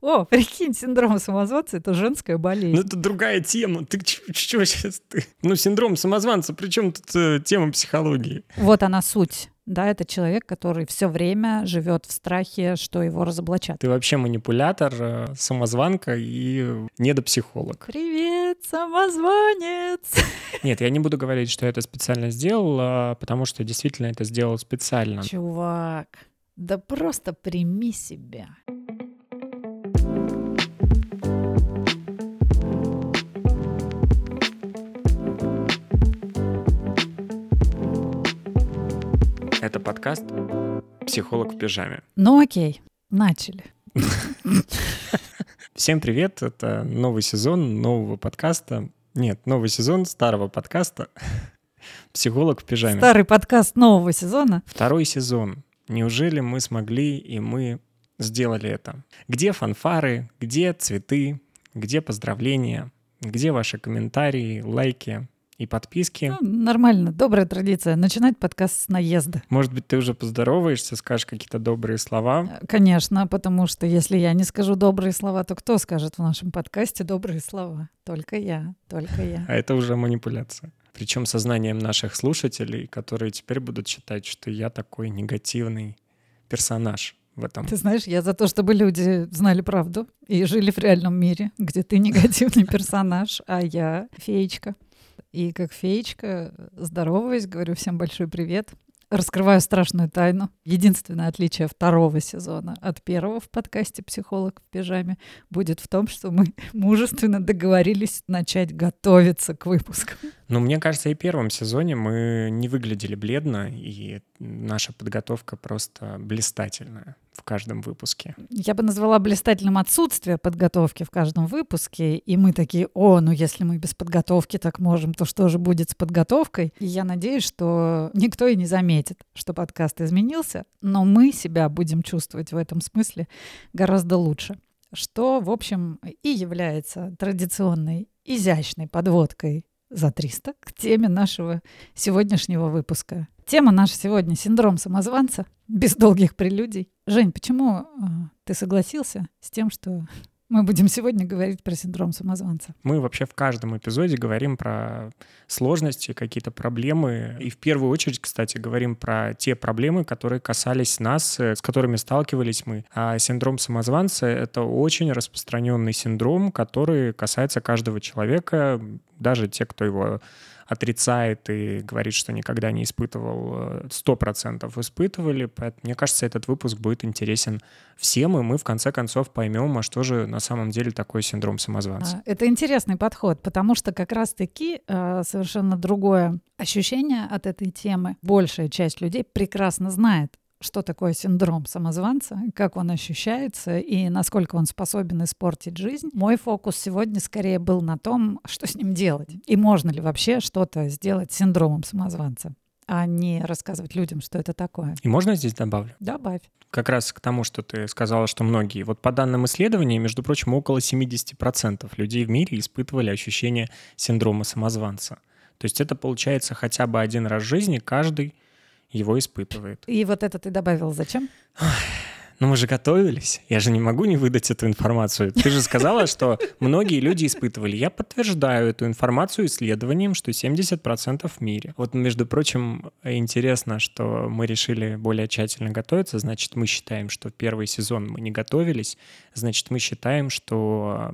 о, прикинь, синдром самозванца — это женская болезнь. Ну, это другая тема. Ты что сейчас? Ты? Ну, синдром самозванца, причем тут э, тема психологии? Вот она суть. Да, это человек, который все время живет в страхе, что его разоблачат. Ты вообще манипулятор, э, самозванка и недопсихолог. Привет, самозванец! Нет, я не буду говорить, что я это специально сделал, а потому что действительно это сделал специально. Чувак, да просто прими себя. Это подкаст «Психолог в пижаме». Ну окей, начали. Всем привет, это новый сезон нового подкаста. Нет, новый сезон старого подкаста «Психолог в пижаме». Старый подкаст нового сезона. Второй сезон. Неужели мы смогли и мы сделали это? Где фанфары, где цветы, где поздравления, где ваши комментарии, лайки, и подписки. Ну, нормально, добрая традиция. Начинать подкаст с наезда. Может быть, ты уже поздороваешься, скажешь какие-то добрые слова? Э, конечно, потому что если я не скажу добрые слова, то кто скажет в нашем подкасте добрые слова? Только я, только я. А это уже манипуляция. Причем сознанием наших слушателей, которые теперь будут считать, что я такой негативный персонаж в этом. Ты знаешь, я за то, чтобы люди знали правду и жили в реальном мире, где ты негативный персонаж, а я феечка. И как феечка здороваюсь, говорю всем большой привет. Раскрываю страшную тайну. Единственное отличие второго сезона от первого в подкасте «Психолог в пижаме» будет в том, что мы мужественно договорились начать готовиться к выпуску. Ну, мне кажется, и в первом сезоне мы не выглядели бледно, и наша подготовка просто блистательная в каждом выпуске. Я бы назвала блистательным отсутствие подготовки в каждом выпуске. И мы такие, о, ну если мы без подготовки так можем, то что же будет с подготовкой? И я надеюсь, что никто и не заметит, что подкаст изменился, но мы себя будем чувствовать в этом смысле гораздо лучше. Что, в общем, и является традиционной изящной подводкой за 300 к теме нашего сегодняшнего выпуска. Тема наша сегодня — синдром самозванца, без долгих прелюдий. Жень, почему э, ты согласился с тем, что мы будем сегодня говорить про синдром самозванца. Мы вообще в каждом эпизоде говорим про сложности, какие-то проблемы. И в первую очередь, кстати, говорим про те проблемы, которые касались нас, э, с которыми сталкивались мы. А синдром самозванца — это очень распространенный синдром, который касается каждого человека, даже те, кто его отрицает и говорит, что никогда не испытывал, 100% э, испытывали. Поэтому, мне кажется, этот выпуск будет интересен всем, и мы в конце концов поймем, а что же на самом деле такое синдром самозванца. А, это интересный подход, потому что как раз-таки э, совершенно другое ощущение от этой темы. Большая часть людей прекрасно знает, что такое синдром самозванца, как он ощущается и насколько он способен испортить жизнь. Мой фокус сегодня скорее был на том, что с ним делать. И можно ли вообще что-то сделать с синдромом самозванца а не рассказывать людям, что это такое. И можно здесь добавлю? Добавь. Как раз к тому, что ты сказала, что многие. Вот по данным исследований, между прочим, около 70% людей в мире испытывали ощущение синдрома самозванца. То есть это получается хотя бы один раз в жизни каждый его испытывает. И вот это ты добавил зачем? Ну мы же готовились. Я же не могу не выдать эту информацию. Ты же сказала, что многие люди испытывали. Я подтверждаю эту информацию исследованием, что 70% в мире. Вот, между прочим, интересно, что мы решили более тщательно готовиться. Значит, мы считаем, что первый сезон мы не готовились. Значит, мы считаем, что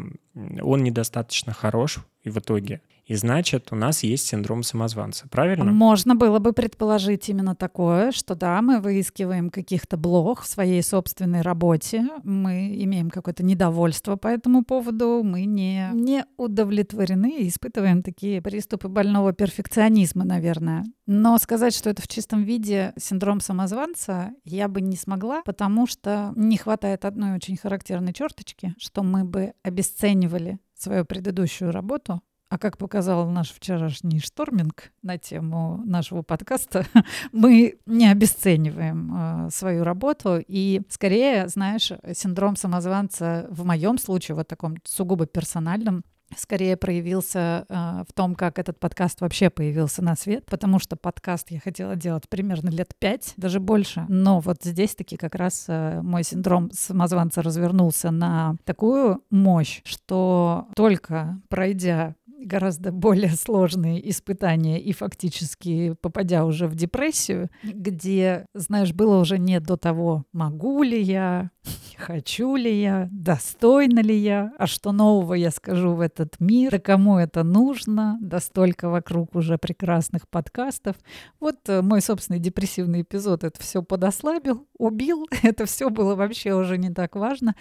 он недостаточно хорош и в итоге и значит, у нас есть синдром самозванца, правильно? Можно было бы предположить именно такое, что да, мы выискиваем каких-то блох в своей собственной работе, мы имеем какое-то недовольство по этому поводу, мы не, не удовлетворены и испытываем такие приступы больного перфекционизма, наверное. Но сказать, что это в чистом виде синдром самозванца, я бы не смогла, потому что не хватает одной очень характерной черточки, что мы бы обесценивали свою предыдущую работу а как показал наш вчерашний шторминг на тему нашего подкаста, мы не обесцениваем э, свою работу. И скорее, знаешь, синдром самозванца в моем случае, вот таком сугубо персональном, скорее проявился э, в том, как этот подкаст вообще появился на свет, потому что подкаст я хотела делать примерно лет пять, даже больше. Но вот здесь таки как раз э, мой синдром самозванца развернулся на такую мощь, что только пройдя гораздо более сложные испытания и фактически попадя уже в депрессию, где, знаешь, было уже не до того, могу ли я, хочу ли я, достойна ли я, а что нового я скажу в этот мир, да кому это нужно, да столько вокруг уже прекрасных подкастов. Вот э, мой собственный депрессивный эпизод это все подослабил, убил, это все было вообще уже не так важно.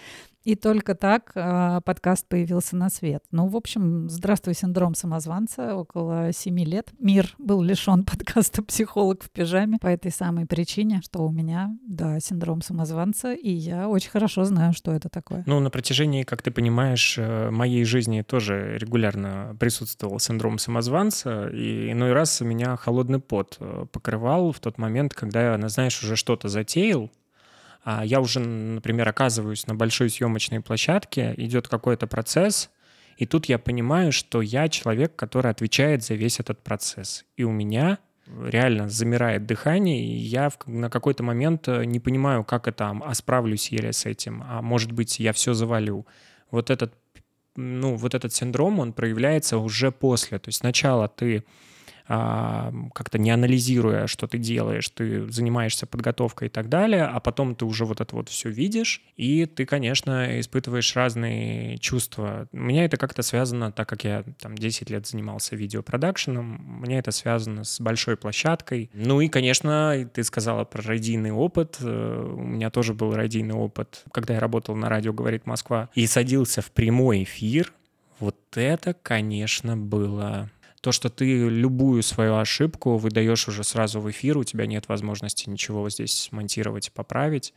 И только так э, подкаст появился на свет. Ну, в общем, здравствуй, синдром самозванца. Около семи лет мир был лишен подкаста «Психолог в пижаме» по этой самой причине, что у меня, да, синдром самозванца, и я очень хорошо знаю, что это такое. Ну, на протяжении, как ты понимаешь, э, моей жизни тоже регулярно присутствовал синдром самозванца, и иной раз меня холодный пот э, покрывал в тот момент, когда я, знаешь, уже что-то затеял, а я уже, например, оказываюсь на большой съемочной площадке, идет какой-то процесс, и тут я понимаю, что я человек, который отвечает за весь этот процесс. И у меня реально замирает дыхание, и я в, на какой-то момент э, не понимаю, как это, а справлюсь я с этим, а может быть, я все завалю. Вот этот, ну, вот этот синдром, он проявляется уже после. То есть сначала ты как-то не анализируя, что ты делаешь, ты занимаешься подготовкой и так далее, а потом ты уже вот это вот все видишь, и ты, конечно, испытываешь разные чувства. У меня это как-то связано, так как я там 10 лет занимался видеопродакшеном, меня это связано с большой площадкой. Ну и, конечно, ты сказала про радийный опыт. Э, у меня тоже был радийный опыт, когда я работал на радио «Говорит Москва» и садился в прямой эфир. Вот это, конечно, было то, что ты любую свою ошибку выдаешь уже сразу в эфир, у тебя нет возможности ничего здесь монтировать и поправить.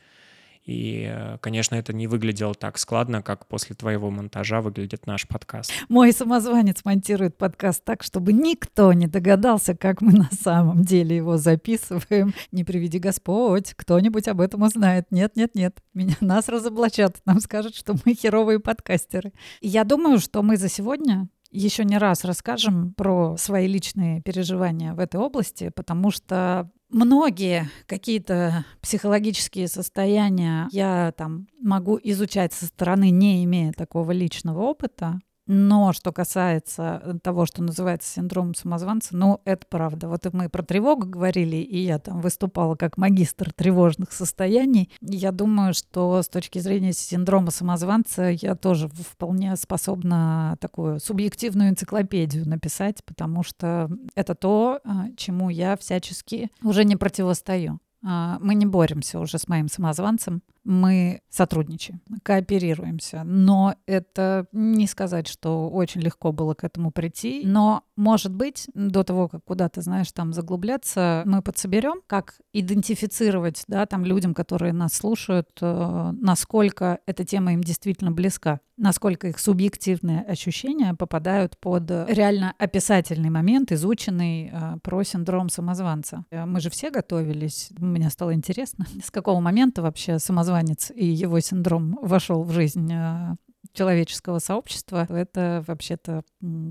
И, э, конечно, это не выглядело так складно, как после твоего монтажа выглядит наш подкаст. Мой самозванец монтирует подкаст так, чтобы никто не догадался, как мы на самом деле его записываем. Не приведи Господь, кто-нибудь об этом узнает. Нет, нет, нет. Меня, нас разоблачат, нам скажут, что мы херовые подкастеры. Я думаю, что мы за сегодня еще не раз расскажем про свои личные переживания в этой области, потому что многие какие-то психологические состояния я там могу изучать со стороны, не имея такого личного опыта. Но что касается того, что называется синдром самозванца, ну, это правда. Вот мы про тревогу говорили, и я там выступала как магистр тревожных состояний. Я думаю, что с точки зрения синдрома самозванца я тоже вполне способна такую субъективную энциклопедию написать, потому что это то, а, чему я всячески уже не противостою. А, мы не боремся уже с моим самозванцем, мы сотрудничаем, кооперируемся. Но это не сказать, что очень легко было к этому прийти. Но, может быть, до того, как куда-то, знаешь, там заглубляться, мы подсоберем, как идентифицировать, да, там людям, которые нас слушают, э, насколько эта тема им действительно близка, насколько их субъективные ощущения попадают под реально описательный момент, изученный э, про синдром самозванца. Мы же все готовились, мне стало интересно, с какого момента вообще самозванец самозванец и его синдром вошел в жизнь э, человеческого сообщества, это вообще-то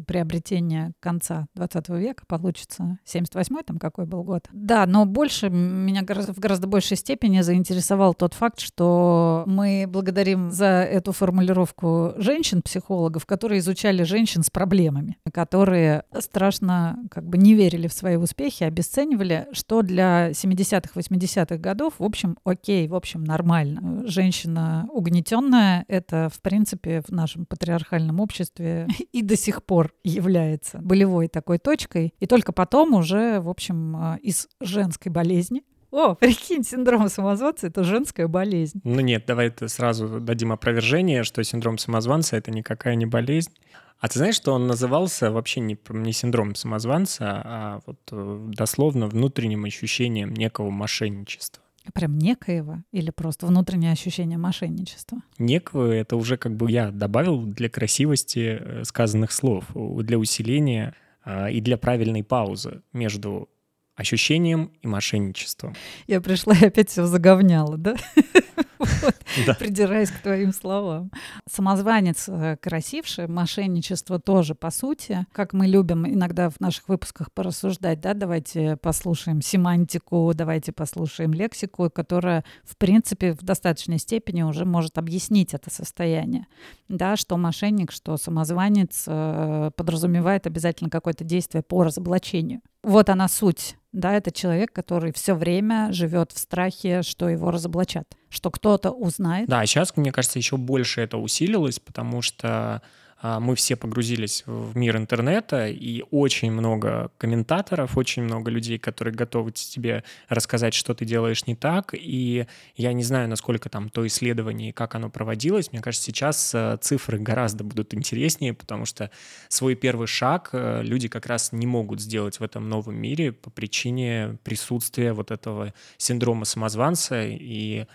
приобретение конца 20 века, получится 78-й там какой был год. Да, но больше меня в гораздо большей степени заинтересовал тот факт, что мы благодарим за эту формулировку женщин-психологов, которые изучали женщин с проблемами, которые страшно как бы не верили в свои успехи, обесценивали, что для 70-х, 80-х годов, в общем, окей, в общем, нормально. Женщина угнетенная — это, в принципе, в нашем патриархальном обществе и до сих пор является болевой такой точкой. И только потом уже, в общем, а, из женской болезни о, прикинь, синдром самозванца — это женская болезнь. Ну нет, давай сразу дадим опровержение, что синдром самозванца — это никакая не болезнь. А ты знаешь, что он назывался вообще не, не синдром самозванца, а вот э, дословно внутренним ощущением некого мошенничества? Прям некоего или просто внутреннее ощущение мошенничества? Некого — это уже как бы я добавил для красивости э, сказанных слов, для усиления а, и для правильной паузы между ощущением и мошенничеством. Я пришла и опять все заговняла, да? придираясь к твоим словам. Самозванец э, красивший, мошенничество тоже, по сути. Как мы любим иногда в наших выпусках порассуждать, да, давайте послушаем семантику, давайте послушаем лексику, которая, в принципе, в достаточной степени уже может объяснить это состояние. Да, что мошенник, что самозванец э, подразумевает обязательно какое-то действие по разоблачению. Вот она суть. Да, это человек, который все время живет в страхе, что его разоблачат, что кто-то узнает. Да, сейчас, мне кажется, еще больше это усилилось, потому что а, мы все погрузились в мир интернета, и очень много комментаторов, очень много людей, которые готовы тебе рассказать, что ты делаешь не так, и я не знаю, насколько там то исследование и как оно проводилось, мне кажется, сейчас э, цифры гораздо будут интереснее, потому что свой первый шаг э, люди как раз не могут сделать в этом новом мире по причине присутствия вот этого синдрома самозванца. И...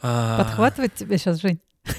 А, Подхватывать тебя сейчас, Жень?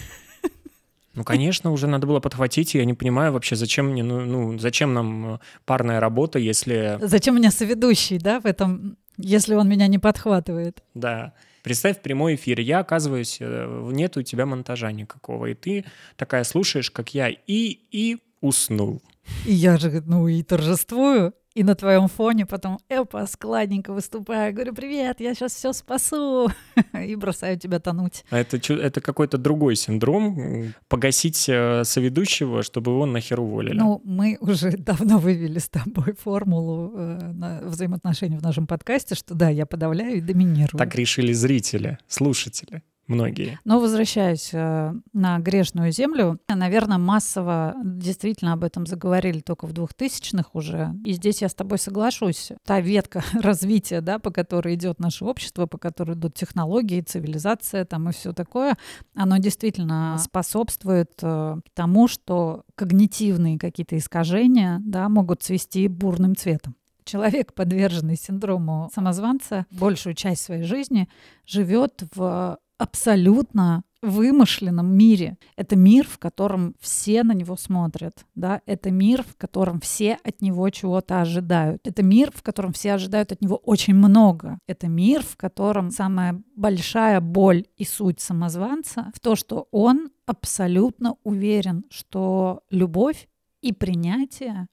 Ну, конечно, уже надо было подхватить, я не понимаю вообще, зачем мне, ну, ну, зачем нам э, парная работа, если... Зачем у меня соведущий, да, в этом, если он меня не подхватывает? Да. Представь прямой эфир, я оказываюсь, э, нет у тебя монтажа никакого, и ты такая слушаешь, как я, и, и уснул. И я же, ну, и торжествую и на твоем фоне потом эпа, складненько выступаю, говорю, привет, я сейчас все спасу, и бросаю тебя тонуть. А это, это какой-то другой синдром, погасить э, соведущего, чтобы его нахер уволили. Ну, мы уже давно вывели с тобой формулу э, на взаимоотношений в нашем подкасте, что да, я подавляю и доминирую. Так решили зрители, слушатели многие. Но возвращаясь э, на грешную землю, наверное, массово действительно об этом заговорили только в 2000-х уже. И здесь я с тобой соглашусь. Та ветка развития, да, по которой идет наше общество, по которой идут технологии, цивилизация там и все такое, оно действительно способствует э, тому, что когнитивные какие-то искажения да, могут цвести бурным цветом человек, подверженный синдрому самозванца, большую часть своей жизни живет в абсолютно вымышленном мире. Это мир, в котором все на него смотрят. Да? Это мир, в котором все от него чего-то ожидают. Это мир, в котором все ожидают от него очень много. Это мир, в котором самая большая боль и суть самозванца в то, что он абсолютно уверен, что любовь и принятие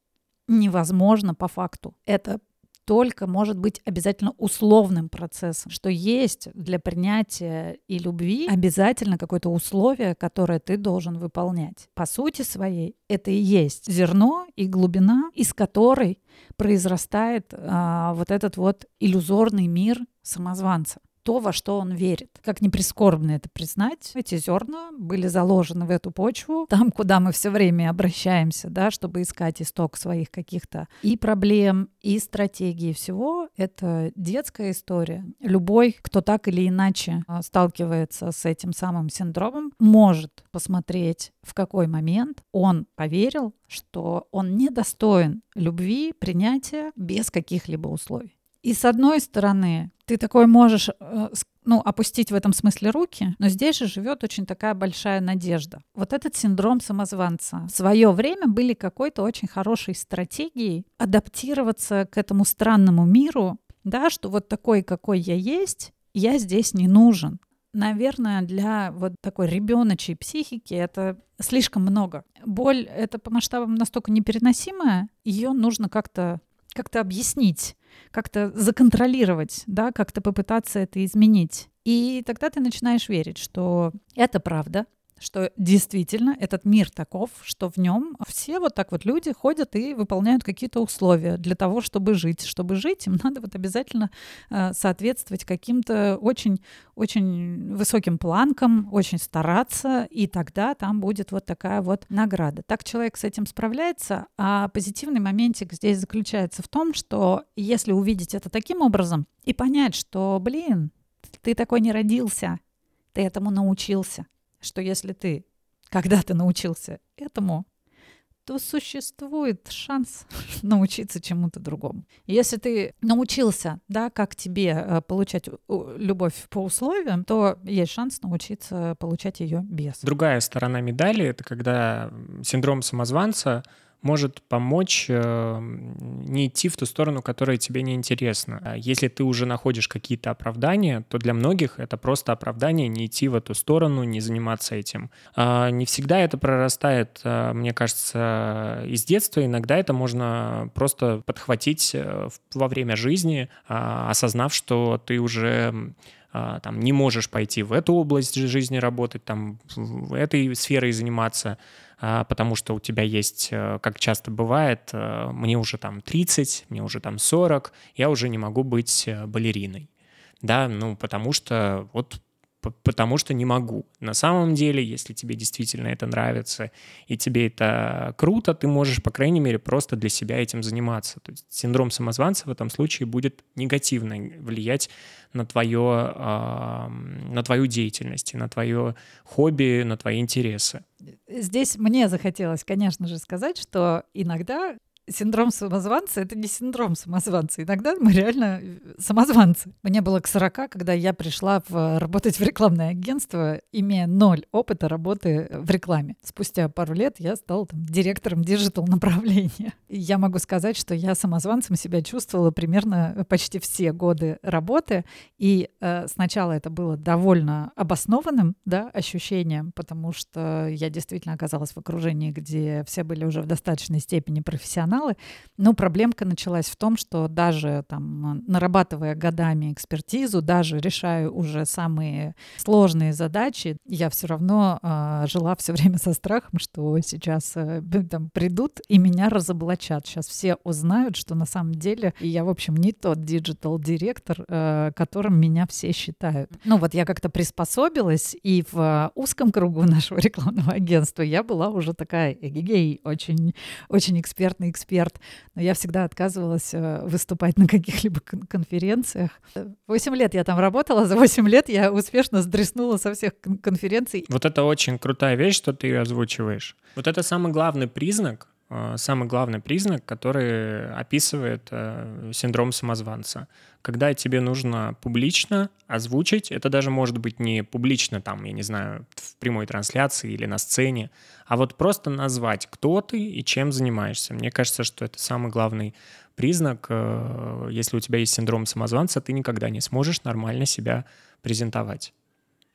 невозможно по факту. Это только может быть обязательно условным процессом, что есть для принятия и любви обязательно какое-то условие, которое ты должен выполнять. По сути своей это и есть зерно и глубина, из которой произрастает а, вот этот вот иллюзорный мир самозванца то, во что он верит. Как не прискорбно это признать, эти зерна были заложены в эту почву, там, куда мы все время обращаемся, да, чтобы искать исток своих каких-то и проблем, и стратегий, всего. Это детская история. Любой, кто так или иначе а, сталкивается с этим самым синдромом, может посмотреть, в какой момент он поверил, что он недостоин любви, принятия без каких-либо условий. И с одной стороны, ты такой можешь э, ну, опустить в этом смысле руки, но здесь же живет очень такая большая надежда. Вот этот синдром самозванца. В свое время были какой-то очень хорошей стратегией адаптироваться к этому странному миру, да, что вот такой, какой я есть, я здесь не нужен. Наверное, для вот такой ребеночей психики это слишком много. Боль — это по масштабам настолько непереносимая, ее нужно как-то как-то объяснить, как-то законтролировать, да, как-то попытаться это изменить. И тогда ты начинаешь верить, что это правда, что действительно этот мир таков, что в нем все вот так вот люди ходят и выполняют какие-то условия для того, чтобы жить. Чтобы жить, им надо вот обязательно э, соответствовать каким-то очень, очень высоким планкам, очень стараться, и тогда там будет вот такая вот награда. Так человек с этим справляется, а позитивный моментик здесь заключается в том, что если увидеть это таким образом и понять, что, блин, ты такой не родился, ты этому научился, что если ты когда-то научился этому, то существует шанс научиться чему-то другому. Если ты научился, да, как тебе э, получать любовь по условиям, то есть шанс научиться получать ее без. Другая сторона медали — это когда синдром самозванца может помочь э, не идти в ту сторону, которая тебе не интересна. А если ты уже находишь какие-то оправдания, то для многих это просто оправдание не идти в эту сторону, не заниматься этим. А не всегда это прорастает, э, мне кажется, из детства. Иногда это можно просто подхватить э, во время жизни, а, осознав, что ты уже там, не можешь пойти в эту область жизни работать, там, в этой сферой заниматься, потому что у тебя есть, э, как часто бывает, э, мне уже там 30, мне уже там 40, я уже не могу быть э, балериной. Да, ну, потому что вот потому что не могу. На самом деле, если тебе действительно это нравится и тебе это круто, ты можешь, по крайней мере, просто для себя этим заниматься. То есть синдром самозванца в этом случае будет негативно влиять на, твое, на твою деятельность, на твое хобби, на твои интересы. Здесь мне захотелось, конечно же, сказать, что иногда синдром самозванца — это не синдром самозванца. Иногда мы реально э, самозванцы. Мне было к 40, когда я пришла в, работать в рекламное агентство, имея ноль опыта работы в рекламе. Спустя пару лет я стала там, директором digital направления. И я могу сказать, что я самозванцем себя чувствовала примерно почти все годы работы. И э, сначала это было довольно обоснованным да, ощущением, потому что я действительно оказалась в окружении, где все были уже в достаточной степени профессионалы, профессионалы. Но проблемка началась в том, что даже там, нарабатывая годами экспертизу, даже решая уже самые сложные задачи, я все равно э, жила все время со страхом, что сейчас э, там придут и меня разоблачат. Сейчас все узнают, что на самом деле я, в общем, не тот digital-директор, э, которым меня все считают. Ну вот я как-то приспособилась, и в узком кругу нашего рекламного агентства я была уже такая эгегей, очень, очень экспертный эксперт, но я всегда отказывалась э, выступать на каких-либо конференциях. Восемь лет я там работала, за восемь лет я успешно сдреснула со всех конференций. Вот это очень крутая вещь, что ты озвучиваешь. Вот это самый главный признак, самый главный признак, который описывает э, синдром самозванца когда тебе нужно публично озвучить, это даже может быть не публично, там, я не знаю, в прямой трансляции или на сцене, а вот просто назвать, кто ты и чем занимаешься. Мне кажется, что это самый главный признак. Э, если у тебя есть синдром самозванца, ты никогда не сможешь нормально себя презентовать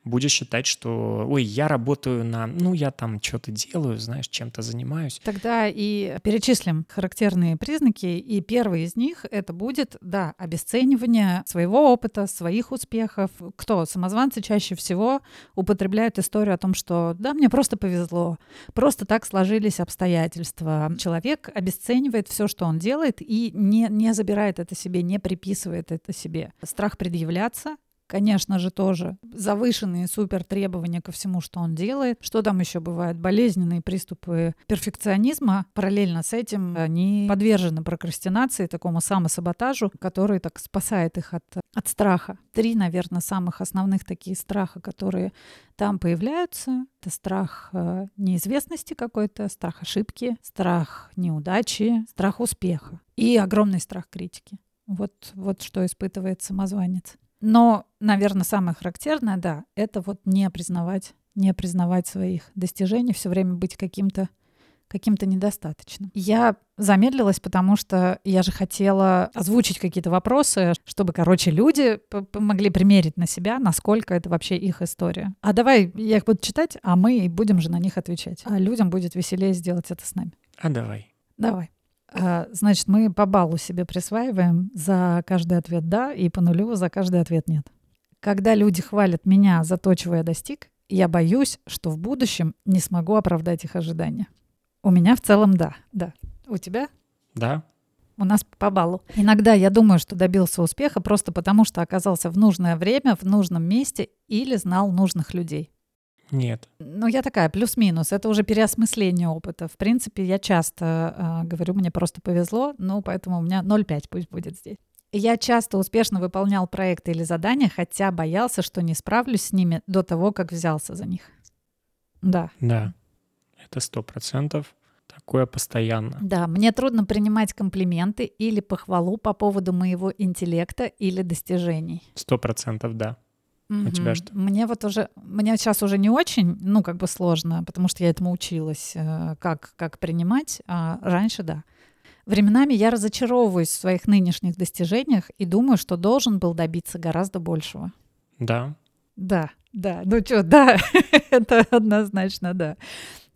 будешь считать, что, ой, я работаю на, ну, я там что-то делаю, знаешь, чем-то занимаюсь. Тогда и перечислим характерные признаки, и первый из них это будет, да, обесценивание своего опыта, своих успехов. Кто? Самозванцы чаще всего употребляют историю о том, что, да, мне просто повезло, просто так сложились обстоятельства. Человек обесценивает все, что он делает, и не, не забирает это себе, не приписывает это себе. Страх предъявляться, конечно же, тоже завышенные супер требования ко всему, что он делает. Что там еще бывает? Болезненные приступы перфекционизма. Параллельно с этим они подвержены прокрастинации, такому самосаботажу, который так спасает их от, от страха. Три, наверное, самых основных такие страха, которые там появляются. Это страх э, неизвестности какой-то, страх ошибки, страх неудачи, страх успеха и огромный страх критики. Вот, вот что испытывает самозванец. Но, наверное, самое характерное, да, это вот не признавать, не признавать своих достижений, все время быть каким-то каким-то недостаточным. Я замедлилась, потому что я же хотела озвучить какие-то вопросы, чтобы, короче, люди могли примерить на себя, насколько это вообще их история. А давай я их буду читать, а мы будем же на них отвечать. А людям будет веселее сделать это с нами. А давай. Давай. А, значит, мы по баллу себе присваиваем за каждый ответ «да» и по нулю за каждый ответ «нет». Когда люди хвалят меня за то, чего я достиг, я боюсь, что в будущем не смогу оправдать их ожидания. У меня в целом да, да. У тебя? Да. У нас по баллу. Иногда я думаю, что добился успеха просто потому, что оказался в нужное время, в нужном месте или знал нужных людей. Нет. Ну, я такая, плюс-минус. Это уже переосмысление опыта. В принципе, я часто э, говорю, мне просто повезло, ну, поэтому у меня 0,5 пусть будет здесь. Я часто успешно выполнял проекты или задания, хотя боялся, что не справлюсь с ними до того, как взялся за них. Да. Да, это сто процентов. Такое постоянно. Да, мне трудно принимать комплименты или похвалу по поводу моего интеллекта или достижений. Сто процентов, да. У тебя что? Мне вот уже, мне сейчас уже не очень, ну, как бы сложно, потому что я этому училась, э, как, как принимать, а раньше, да. Временами я разочаровываюсь в своих нынешних достижениях и думаю, что должен был добиться гораздо большего. Да. Да, да, ну что, да, это однозначно, да.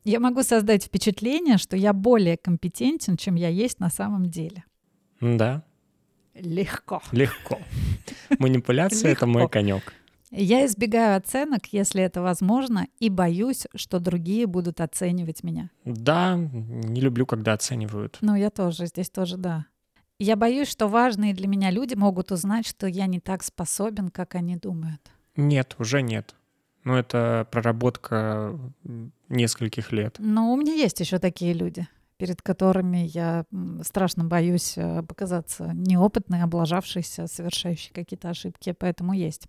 Я могу создать впечатление, что я более компетентен, чем я есть на самом деле. Да. Легко. Легко. Манипуляция — это мой конек. Я избегаю оценок, если это возможно, и боюсь, что другие будут оценивать меня. Да, не люблю, когда оценивают. Ну, я тоже, здесь тоже да. Я боюсь, что важные для меня люди могут узнать, что я не так способен, как они думают. Нет, уже нет. Ну, это проработка нескольких лет. Но у меня есть еще такие люди, перед которыми я страшно боюсь э, показаться неопытной, облажавшейся, совершающей какие-то ошибки, поэтому есть.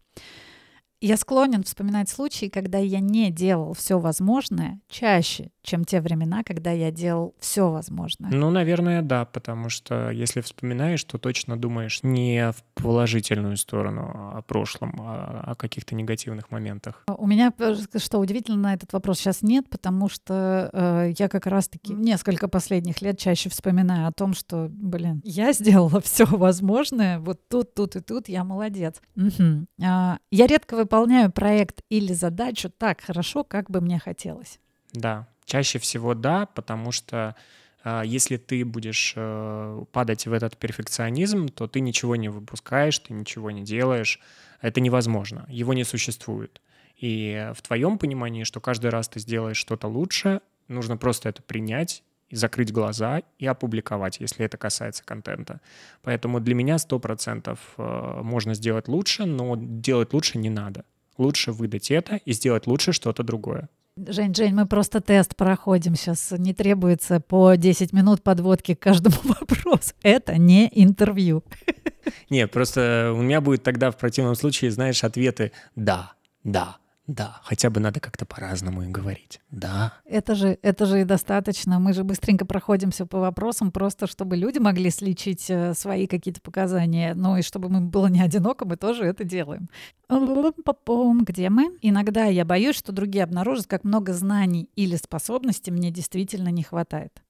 Я склонен вспоминать случаи, когда я не делал все возможное чаще, чем те времена, когда я делал все возможное. Ну, наверное, да, потому что если вспоминаешь, то точно думаешь не в положительную сторону о прошлом, а о каких-то негативных моментах. У меня, э, что удивительно, на этот вопрос сейчас нет, потому что э, я как раз-таки несколько последних лет чаще вспоминаю о том, что, блин, я сделала все возможное, вот тут, тут и тут я молодец. Угу. А, я редко выполняю проект или задачу так хорошо, как бы мне хотелось. Да, чаще всего да, потому что э, если ты будешь э, падать в этот перфекционизм, то ты ничего не выпускаешь, ты ничего не делаешь. Это невозможно, его не существует. И в твоем понимании, что каждый раз ты сделаешь что-то лучше, нужно просто это принять и закрыть глаза и опубликовать, если это касается контента. Поэтому для меня 100% э, можно сделать лучше, но делать лучше не надо. Лучше выдать это и сделать лучше что-то другое. Жень, Жень, мы просто тест проходим сейчас. Не требуется по 10 минут подводки к каждому вопросу. Это не интервью. Не, просто у меня будет тогда в противном случае, знаешь, ответы «да», «да», да, хотя бы надо как-то по-разному и говорить. Да. Это же, это же и достаточно. Мы же быстренько проходимся по вопросам, просто чтобы люди могли сличить э, свои какие-то показания. Ну и чтобы мы было не одиноко, мы тоже это делаем. Где мы? Иногда я боюсь, что другие обнаружат, как много знаний или способностей мне действительно не хватает.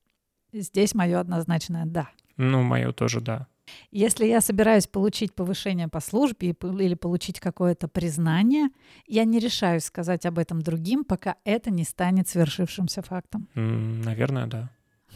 Здесь мое однозначное «да». Ну, мое тоже «да». Если я собираюсь получить повышение по службе или получить какое-то признание, я не решаюсь сказать об этом другим, пока это не станет свершившимся фактом. наверное, да.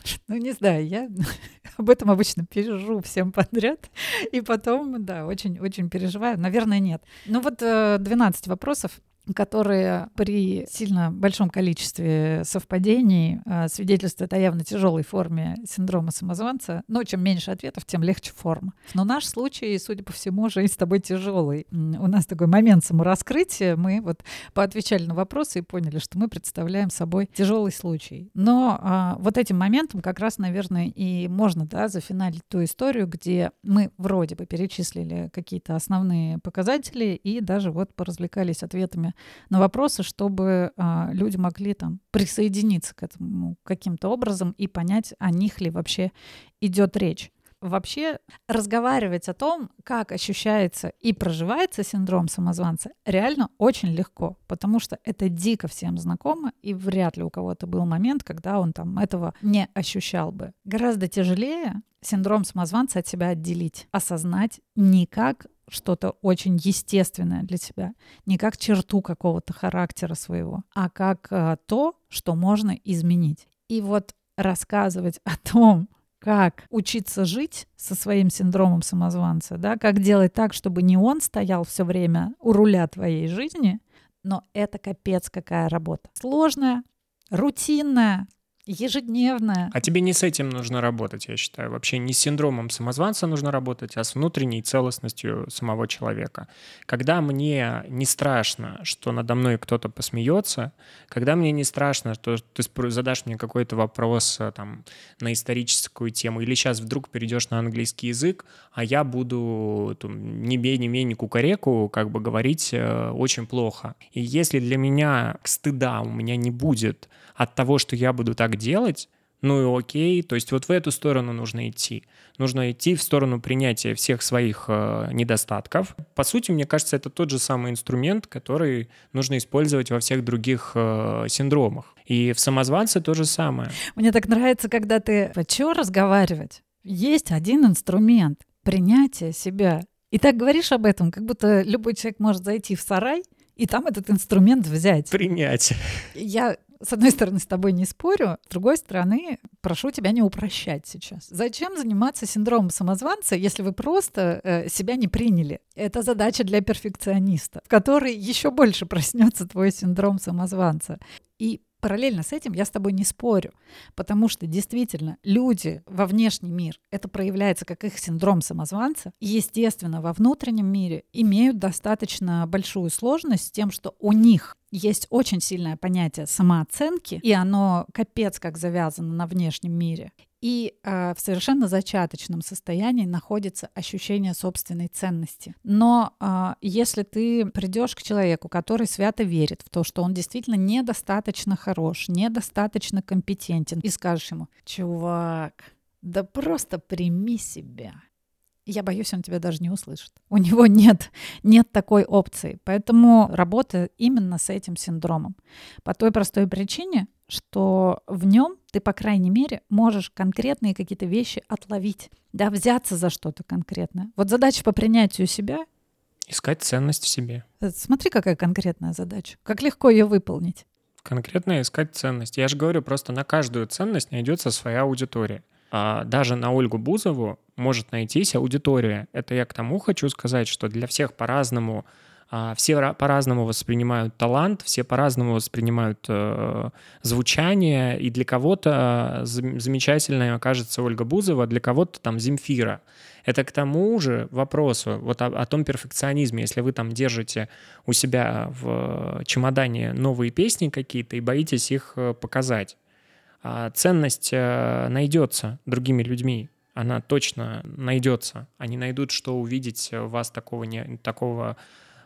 Ну, не знаю, я об этом обычно пишу всем подряд. И потом, да, очень-очень переживаю. Наверное, нет. Ну вот 12 э, вопросов которые при сильно большом количестве совпадений э, свидетельствуют о явно тяжелой форме синдрома самозванца. Но чем меньше ответов, тем легче форма. Но наш случай, судя по всему, жизнь с тобой тяжелый. У нас такой момент самораскрытия. Мы вот поотвечали на вопросы и поняли, что мы представляем собой тяжелый случай. Но а, вот этим моментом как раз, наверное, и можно да, зафиналить ту историю, где мы вроде бы перечислили какие-то основные показатели и даже вот поразвлекались ответами на вопросы, чтобы а, люди могли там присоединиться к этому каким-то образом и понять, о них ли вообще идет речь. Вообще разговаривать о том, как ощущается и проживается синдром самозванца, реально очень легко, потому что это дико всем знакомо, и вряд ли у кого-то был момент, когда он там этого не ощущал бы. Гораздо тяжелее синдром самозванца от себя отделить, осознать не как что-то очень естественное для тебя, не как черту какого-то характера своего, а как а, то, что можно изменить. И вот рассказывать о том, как учиться жить со своим синдромом самозванца, да, как делать так, чтобы не он стоял все время у руля твоей жизни, но это капец какая работа. Сложная, рутинная, ежедневная. А тебе не с этим нужно работать, я считаю. Вообще не с синдромом самозванца нужно работать, а с внутренней целостностью самого человека. Когда мне не страшно, что надо мной кто-то посмеется, когда мне не страшно, что ты задашь мне какой-то вопрос э, там, на историческую тему, или сейчас вдруг перейдешь на английский язык, а я буду там, не бей, не мей, кукареку, как бы говорить э, очень плохо. И если для меня стыда у меня не будет от того, что я буду так делать, ну и окей, то есть вот в эту сторону нужно идти. Нужно идти в сторону принятия всех своих э, недостатков. По сути, мне кажется, это тот же самый инструмент, который нужно использовать во всех других э, синдромах. И в самозванце то же самое. Мне так нравится, когда ты... Что разговаривать? Есть один инструмент — принятие себя. И так говоришь об этом, как будто любой человек может зайти в сарай и там этот инструмент взять. Принять. Я с одной стороны, с тобой не спорю, с другой стороны, прошу тебя не упрощать сейчас. Зачем заниматься синдромом самозванца, если вы просто э, себя не приняли? Это задача для перфекциониста, в которой еще больше проснется твой синдром самозванца. И параллельно с этим я с тобой не спорю, потому что действительно люди во внешний мир, это проявляется как их синдром самозванца, и, естественно, во внутреннем мире имеют достаточно большую сложность с тем, что у них есть очень сильное понятие самооценки, и оно капец как завязано на внешнем мире. И э, в совершенно зачаточном состоянии находится ощущение собственной ценности. Но э, если ты придешь к человеку, который свято верит в то, что он действительно недостаточно хорош, недостаточно компетентен, и скажешь ему, чувак, да просто прими себя я боюсь, он тебя даже не услышит. У него нет, нет такой опции. Поэтому работа именно с этим синдромом. По той простой причине, что в нем ты, по крайней мере, можешь конкретные какие-то вещи отловить, да, взяться за что-то конкретное. Вот задача по принятию себя Искать ценность в себе. Смотри, какая конкретная задача. Как легко ее выполнить. Конкретно искать ценность. Я же говорю, просто на каждую ценность найдется своя аудитория. А даже на Ольгу Бузову может найтись аудитория. Это я к тому хочу сказать, что для всех по-разному а, все по-разному воспринимают талант, все по-разному воспринимают э, звучание, и для кого-то замечательная окажется Ольга Бузова, для кого-то там Земфира. Это к тому же вопросу, вот о, о том перфекционизме, если вы там держите у себя в чемодане новые песни какие-то и боитесь их э, показать, а ценность э, найдется другими людьми, она точно найдется. Они найдут, что увидеть в вас такого, не, такого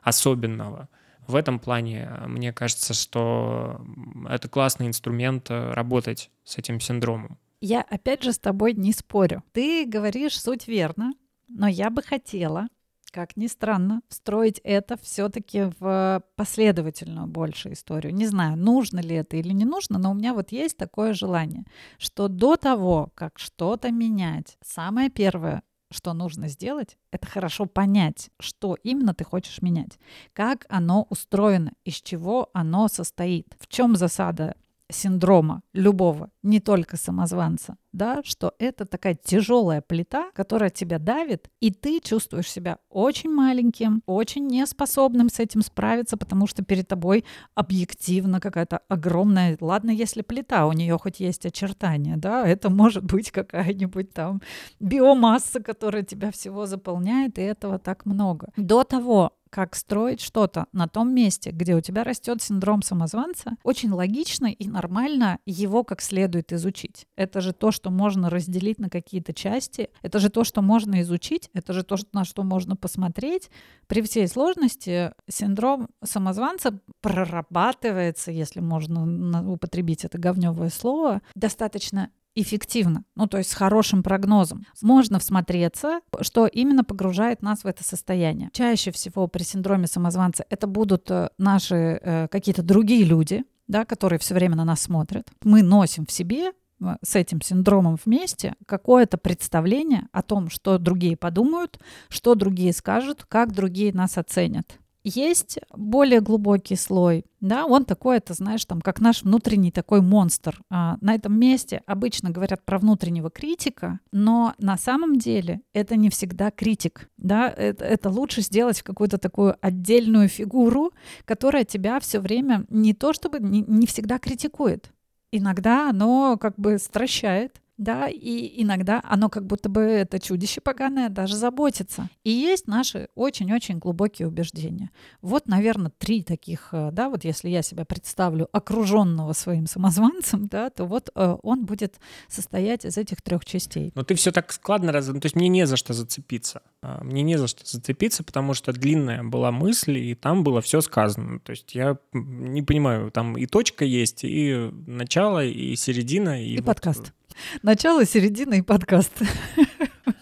особенного. В этом плане э, мне кажется, что это классный инструмент э, работать с этим синдромом. Я опять же с тобой не спорю. Ты говоришь суть верно, но я бы хотела, как ни странно, встроить это все-таки в последовательную больше историю. Не знаю, нужно ли это или не нужно, но у меня вот есть такое желание, что до того, как что-то менять, самое первое, что нужно сделать, это хорошо понять, что именно ты хочешь менять, как оно устроено, из чего оно состоит, в чем засада синдрома любого, не только самозванца, да, что это такая тяжелая плита, которая тебя давит, и ты чувствуешь себя очень маленьким, очень неспособным с этим справиться, потому что перед тобой объективно какая-то огромная, ладно, если плита, у нее хоть есть очертания, да, это может быть какая-нибудь там биомасса, которая тебя всего заполняет, и этого так много. До того, как строить что-то на том месте, где у тебя растет синдром самозванца, очень логично и нормально его как следует изучить. Это же то, что можно разделить на какие-то части, это же то, что можно изучить, это же то, на что можно посмотреть. При всей сложности синдром самозванца прорабатывается, если можно употребить это говневое слово, достаточно эффективно, ну то есть с хорошим прогнозом. Можно всмотреться, что именно погружает нас в это состояние. Чаще всего при синдроме самозванца это будут э, наши э, какие-то другие люди, да, которые все время на нас смотрят. Мы носим в себе э, с этим синдромом вместе какое-то представление о том, что другие подумают, что другие скажут, как другие нас оценят. Есть более глубокий слой, да, он такой, это, знаешь, там, как наш внутренний такой монстр. А, на этом месте обычно говорят про внутреннего критика, но на самом деле это не всегда критик, да, это, это лучше сделать в какую-то такую отдельную фигуру, которая тебя все время не то чтобы не, не всегда критикует, иногда оно как бы стращает, да, и иногда оно как будто бы это чудище поганое даже заботится. И есть наши очень-очень глубокие убеждения. Вот, наверное, три таких, э, да, вот если я себя представлю окруженного своим самозванцем, да, то вот э, он будет состоять из этих трех частей. Но ты все так складно раз, то есть мне не за что зацепиться. А, мне не за что зацепиться, потому что длинная была мысль, и там было все сказано. То есть я не понимаю, там и точка есть, и начало, и середина. И, и вот подкаст. Начало, середина и подкаст.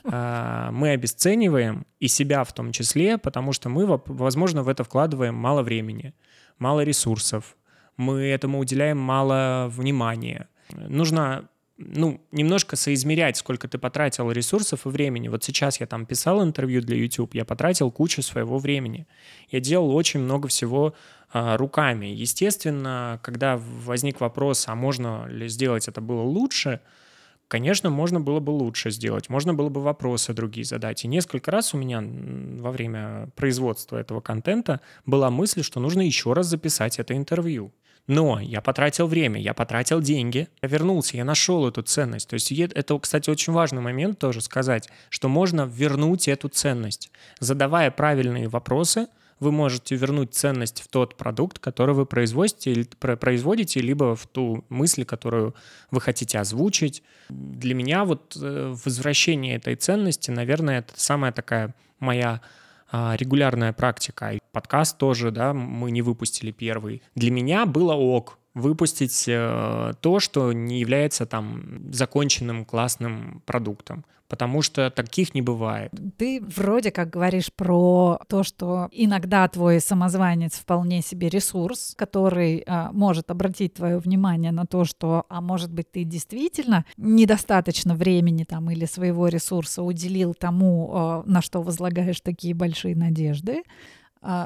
А, мы обесцениваем и себя в том числе, потому что мы, возможно, в это вкладываем мало времени, мало ресурсов, мы этому уделяем мало внимания. Нужно ну, немножко соизмерять, сколько ты потратил ресурсов и времени. Вот сейчас я там писал интервью для YouTube, я потратил кучу своего времени. Я делал очень много всего а, руками. Естественно, когда возник вопрос, а можно ли сделать это было лучше, конечно, можно было бы лучше сделать, можно было бы вопросы другие задать. И несколько раз у меня во время производства этого контента была мысль, что нужно еще раз записать это интервью. Но я потратил время, я потратил деньги, я вернулся, я нашел эту ценность. То есть это, кстати, очень важный момент тоже сказать, что можно вернуть эту ценность. Задавая правильные вопросы, вы можете вернуть ценность в тот продукт, который вы производите, производите, либо в ту мысль, которую вы хотите озвучить. Для меня вот э, возвращение этой ценности, наверное, это самая такая моя регулярная практика. И подкаст тоже, да, мы не выпустили первый. Для меня было ок выпустить э, то, что не является там законченным классным продуктом потому что таких не бывает. Ты вроде как говоришь про то, что иногда твой самозванец вполне себе ресурс, который а, может обратить твое внимание на то, что, а может быть, ты действительно недостаточно времени там или своего ресурса уделил тому, а, на что возлагаешь такие большие надежды,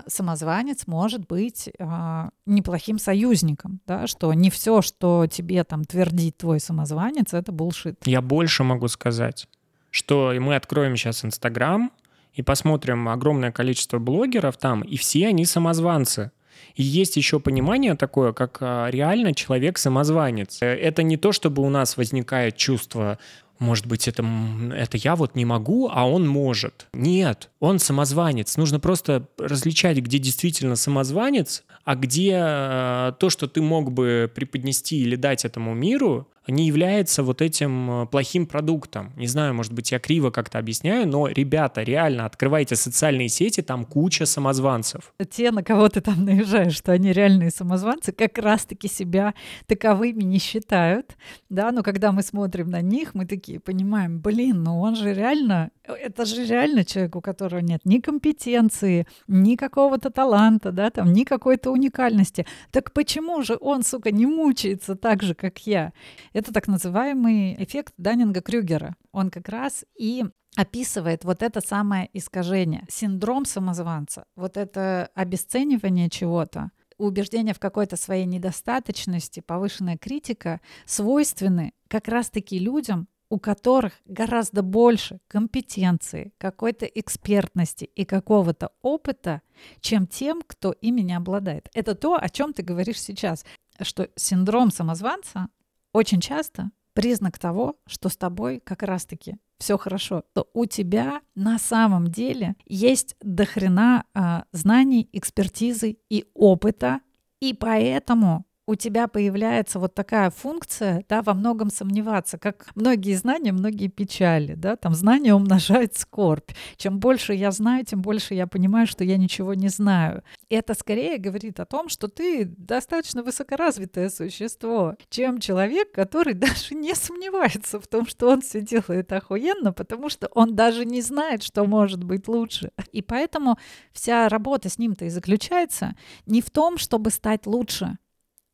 самозванец может быть а, неплохим союзником, да, что не все, что тебе там твердит твой самозванец, это булшит. Я больше могу сказать что мы откроем сейчас Инстаграм и посмотрим огромное количество блогеров там, и все они самозванцы. И есть еще понимание такое, как а, реально человек-самозванец. Э, это не то, чтобы у нас возникает чувство, может быть, это, это я вот не могу, а он может. Нет, он самозванец. Нужно просто различать, где действительно самозванец, а где э, то, что ты мог бы преподнести или дать этому миру, не является вот этим э, плохим продуктом. Не знаю, может быть, я криво как-то объясняю, но, ребята, реально, открывайте социальные сети, там куча самозванцев. Те, на кого ты там наезжаешь, что они реальные самозванцы, как раз-таки себя таковыми не считают, да, но когда мы смотрим на них, мы такие понимаем, блин, ну он же реально, это же реально человек, у которого нет ни компетенции, ни какого-то таланта, да, там, ни какой-то уникальности. Так почему же он, сука, не мучается так же, как я? Это так называемый эффект Даннинга-Крюгера. Он как раз и описывает вот это самое искажение, синдром самозванца, вот это обесценивание чего-то, убеждение в какой-то своей недостаточности, повышенная критика свойственны как раз-таки людям, у которых гораздо больше компетенции, какой-то экспертности и какого-то опыта, чем тем, кто ими не обладает. Это то, о чем ты говоришь сейчас, что синдром самозванца очень часто признак того, что с тобой как раз-таки все хорошо, то у тебя на самом деле есть дохрена а, знаний, экспертизы и опыта, и поэтому у тебя появляется вот такая функция, да, во многом сомневаться, как многие знания, многие печали, да, там знание умножает скорбь. Чем больше я знаю, тем больше я понимаю, что я ничего не знаю. Это скорее говорит о том, что ты достаточно высокоразвитое существо, чем человек, который даже не сомневается в том, что он все делает охуенно, потому что он даже не знает, что может быть лучше. И поэтому вся работа с ним-то и заключается не в том, чтобы стать лучше,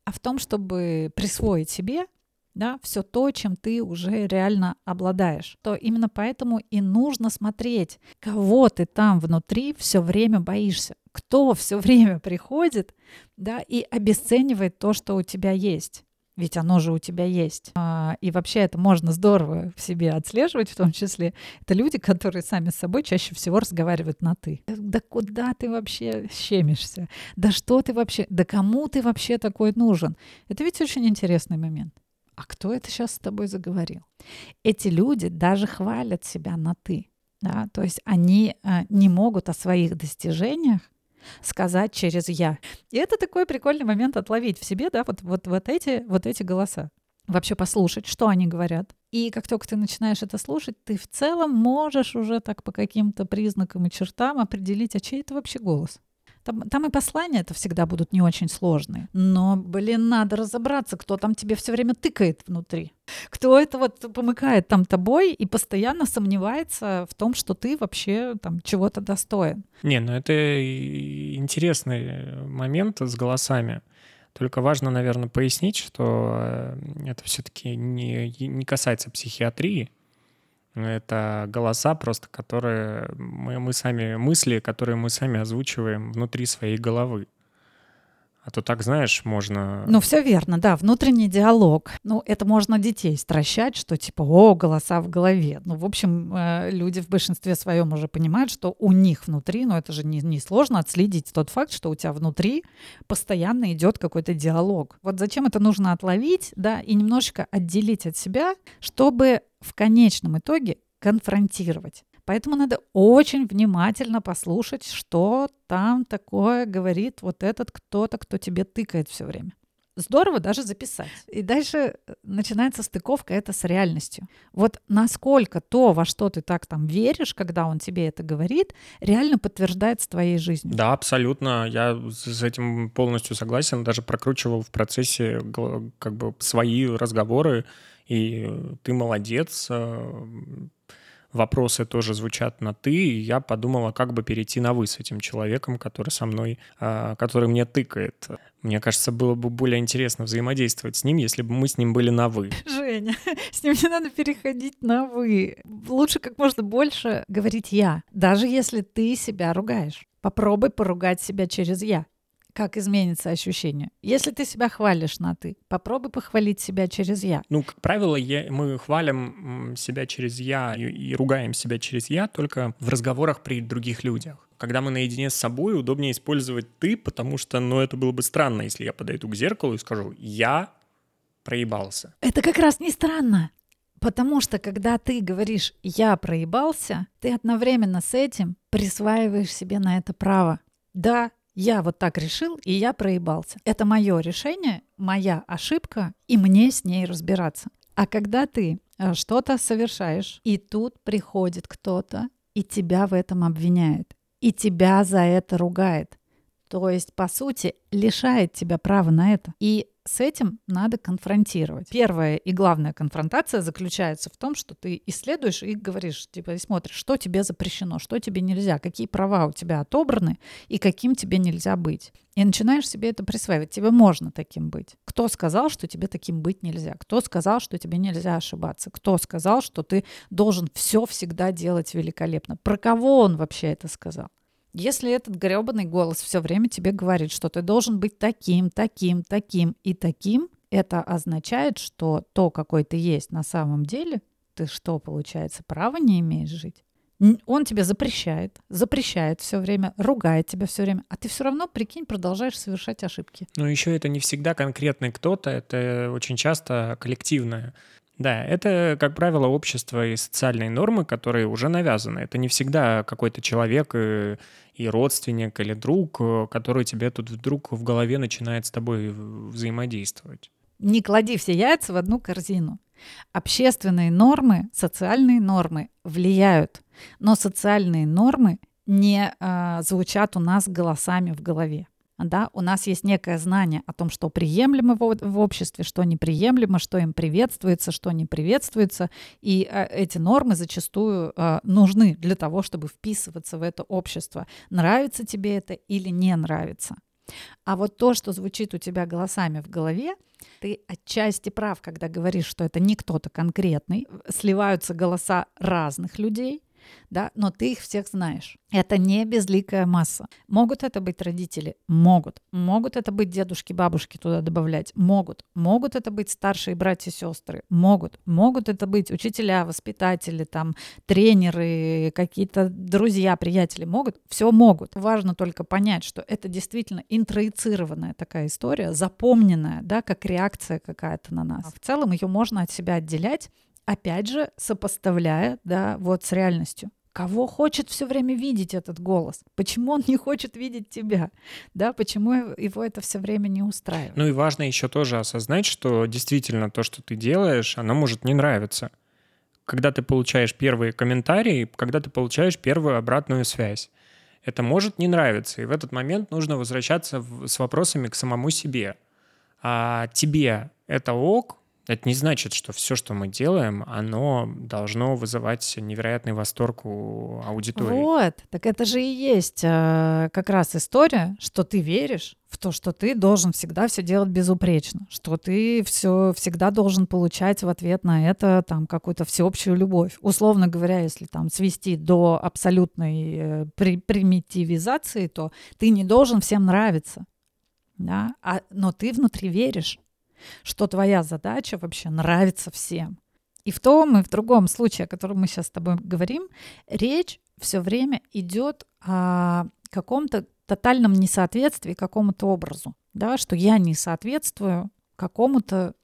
а в том, чтобы присвоить себе да, все то, чем ты уже реально обладаешь. То именно поэтому и нужно смотреть, кого ты там внутри все время боишься, кто все время приходит да, и обесценивает то, что у тебя есть ведь оно же у тебя есть. А, и вообще это можно здорово в себе отслеживать, в том числе. Это люди, которые сами с собой чаще всего разговаривают на «ты». Да куда ты вообще щемишься? Да что ты вообще? Да кому ты вообще такой нужен? Это ведь очень интересный момент. А кто это сейчас с тобой заговорил? Эти люди даже хвалят себя на «ты». Да? То есть они а, не могут о своих достижениях сказать через «я». И это такой прикольный момент отловить в себе, да, вот, вот, вот, эти, вот эти голоса. Вообще послушать, что они говорят. И как только ты начинаешь это слушать, ты в целом можешь уже так по каким-то признакам и чертам определить, а чей это вообще голос. Там, там и послания это всегда будут не очень сложные. Но, блин, надо разобраться, кто там тебе все время тыкает внутри. Кто это вот помыкает там тобой и постоянно сомневается в том, что ты вообще там чего-то достоин. Не, ну это интересный момент с голосами. Только важно, наверное, пояснить, что э, это все-таки не, не касается психиатрии, это голоса просто, которые мы, мы сами, мысли, которые мы сами озвучиваем внутри своей головы. А то так, знаешь, можно... Ну, все верно, да, внутренний диалог. Ну, это можно детей стращать, что типа, о, голоса в голове. Ну, в общем, э, люди в большинстве своем уже понимают, что у них внутри, ну, это же не, не сложно отследить тот факт, что у тебя внутри постоянно идет какой-то диалог. Вот зачем это нужно отловить, да, и немножечко отделить от себя, чтобы в конечном итоге конфронтировать. Поэтому надо очень внимательно послушать, что там такое говорит вот этот кто-то, кто тебе тыкает все время. Здорово даже записать. И дальше э, начинается стыковка это с реальностью. Вот насколько то, во что ты так там веришь, когда он тебе это говорит, реально подтверждается твоей жизнью. Да, абсолютно. Я с этим полностью согласен. Даже прокручивал в процессе как бы свои разговоры. И ты молодец, э, вопросы тоже звучат на «ты», и я подумала, как бы перейти на «вы» с этим человеком, который со мной, а, который мне тыкает. Мне кажется, было бы более интересно взаимодействовать с ним, если бы мы с ним были на «вы». Женя, с ним не надо переходить на «вы». Лучше как можно больше говорить «я», даже если ты себя ругаешь. Попробуй поругать себя через «я» как изменится ощущение. Если ты себя хвалишь на «ты», попробуй похвалить себя через «я». Ну, как правило, я, мы хвалим себя через «я» и, и ругаем себя через «я» только в разговорах при других людях. Когда мы наедине с собой, удобнее использовать «ты», потому что, ну, это было бы странно, если я подойду к зеркалу и скажу «я проебался». Это как раз не странно. Потому что когда ты говоришь «я проебался», ты одновременно с этим присваиваешь себе на это право. Да, я вот так решил, и я проебался. Это мое решение, моя ошибка, и мне с ней разбираться. А когда ты э, что-то совершаешь, и тут приходит кто-то, и тебя в этом обвиняет, и тебя за это ругает, то есть, по сути, лишает тебя права на это. И с этим надо конфронтировать. Первая и главная конфронтация заключается в том, что ты исследуешь и говоришь, типа, смотришь, что тебе запрещено, что тебе нельзя, какие права у тебя отобраны и каким тебе нельзя быть. И начинаешь себе это присваивать. Тебе можно таким быть. Кто сказал, что тебе таким быть нельзя? Кто сказал, что тебе нельзя ошибаться? Кто сказал, что ты должен все всегда делать великолепно? Про кого он вообще это сказал? Если этот гребаный голос все время тебе говорит, что ты должен быть таким, таким, таким и таким, это означает, что то, какой ты есть на самом деле, ты что, получается, права не имеешь жить? Он тебе запрещает, запрещает все время, ругает тебя все время, а ты все равно, прикинь, продолжаешь совершать ошибки. Но еще это не всегда конкретный кто-то, это очень часто коллективное. Да, это, как правило, общество и социальные нормы, которые уже навязаны. Это не всегда какой-то человек и, и родственник или друг, который тебе тут вдруг в голове начинает с тобой взаимодействовать. Не клади все яйца в одну корзину. Общественные нормы, социальные нормы влияют, но социальные нормы не э, звучат у нас голосами в голове да, у нас есть некое знание о том, что приемлемо в, обществе, что неприемлемо, что им приветствуется, что не приветствуется, и э, эти нормы зачастую э, нужны для того, чтобы вписываться в это общество. Нравится тебе это или не нравится. А вот то, что звучит у тебя голосами в голове, ты отчасти прав, когда говоришь, что это не кто-то конкретный, сливаются голоса разных людей, да, но ты их всех знаешь. Это не безликая масса. Могут это быть родители? Могут. Могут это быть дедушки, бабушки туда добавлять? Могут. Могут это быть старшие братья и сестры? Могут. Могут это быть учителя, воспитатели, там, тренеры, какие-то друзья, приятели? Могут. Все могут. Важно только понять, что это действительно интроицированная такая история, запомненная, да, как реакция какая-то на нас. А в целом ее можно от себя отделять опять же, сопоставляя, да, вот с реальностью. Кого хочет все время видеть этот голос? Почему он не хочет видеть тебя? Да, почему его это все время не устраивает? Ну и важно еще тоже осознать, что действительно то, что ты делаешь, оно может не нравиться. Когда ты получаешь первые комментарии, когда ты получаешь первую обратную связь. Это может не нравиться, и в этот момент нужно возвращаться в, с вопросами к самому себе. А тебе это ок, это не значит, что все, что мы делаем, оно должно вызывать невероятный восторг у аудитории. Вот, так это же и есть э, как раз история, что ты веришь в то, что ты должен всегда все делать безупречно, что ты все всегда должен получать в ответ на это там какую-то всеобщую любовь. Условно говоря, если там свести до абсолютной э, при, примитивизации, то ты не должен всем нравиться, да, а, но ты внутри веришь что твоя задача вообще нравится всем. И в том и в другом случае, о котором мы сейчас с тобой говорим, речь все время идет о каком-то тотальном несоответствии какому-то образу, да, что я не соответствую какому-то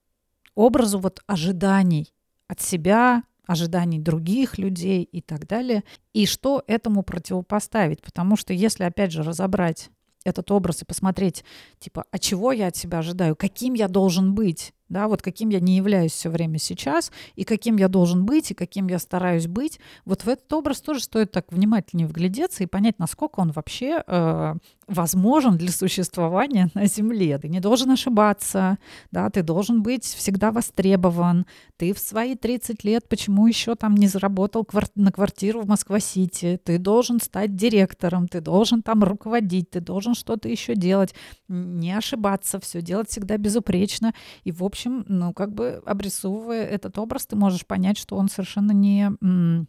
образу вот ожиданий от себя, ожиданий других людей и так далее, и что этому противопоставить. Потому что если, опять же, разобрать этот образ и посмотреть, типа, а чего я от себя ожидаю, каким я должен быть, да, вот каким я не являюсь все время сейчас, и каким я должен быть, и каким я стараюсь быть, вот в этот образ тоже стоит так внимательнее вглядеться и понять, насколько он вообще э, возможен для существования на Земле. Ты не должен ошибаться, да, ты должен быть всегда востребован. Ты в свои 30 лет почему еще там не заработал квар- на квартиру в Москва-Сити? Ты должен стать директором, ты должен там руководить, ты должен что-то еще делать, не ошибаться, все делать всегда безупречно. И, в общем, ну, как бы обрисовывая этот образ, ты можешь понять, что он совершенно не,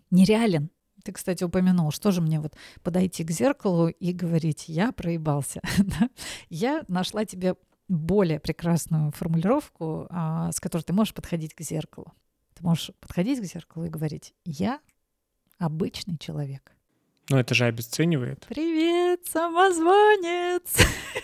нереален. Ты, кстати, упомянул, что же мне вот подойти к зеркалу и говорить, я проебался. я нашла тебе более прекрасную формулировку, а, с которой ты можешь подходить к зеркалу. Ты можешь подходить к зеркалу и говорить, я обычный человек. Ну, это же обесценивает. Привет, самозванец!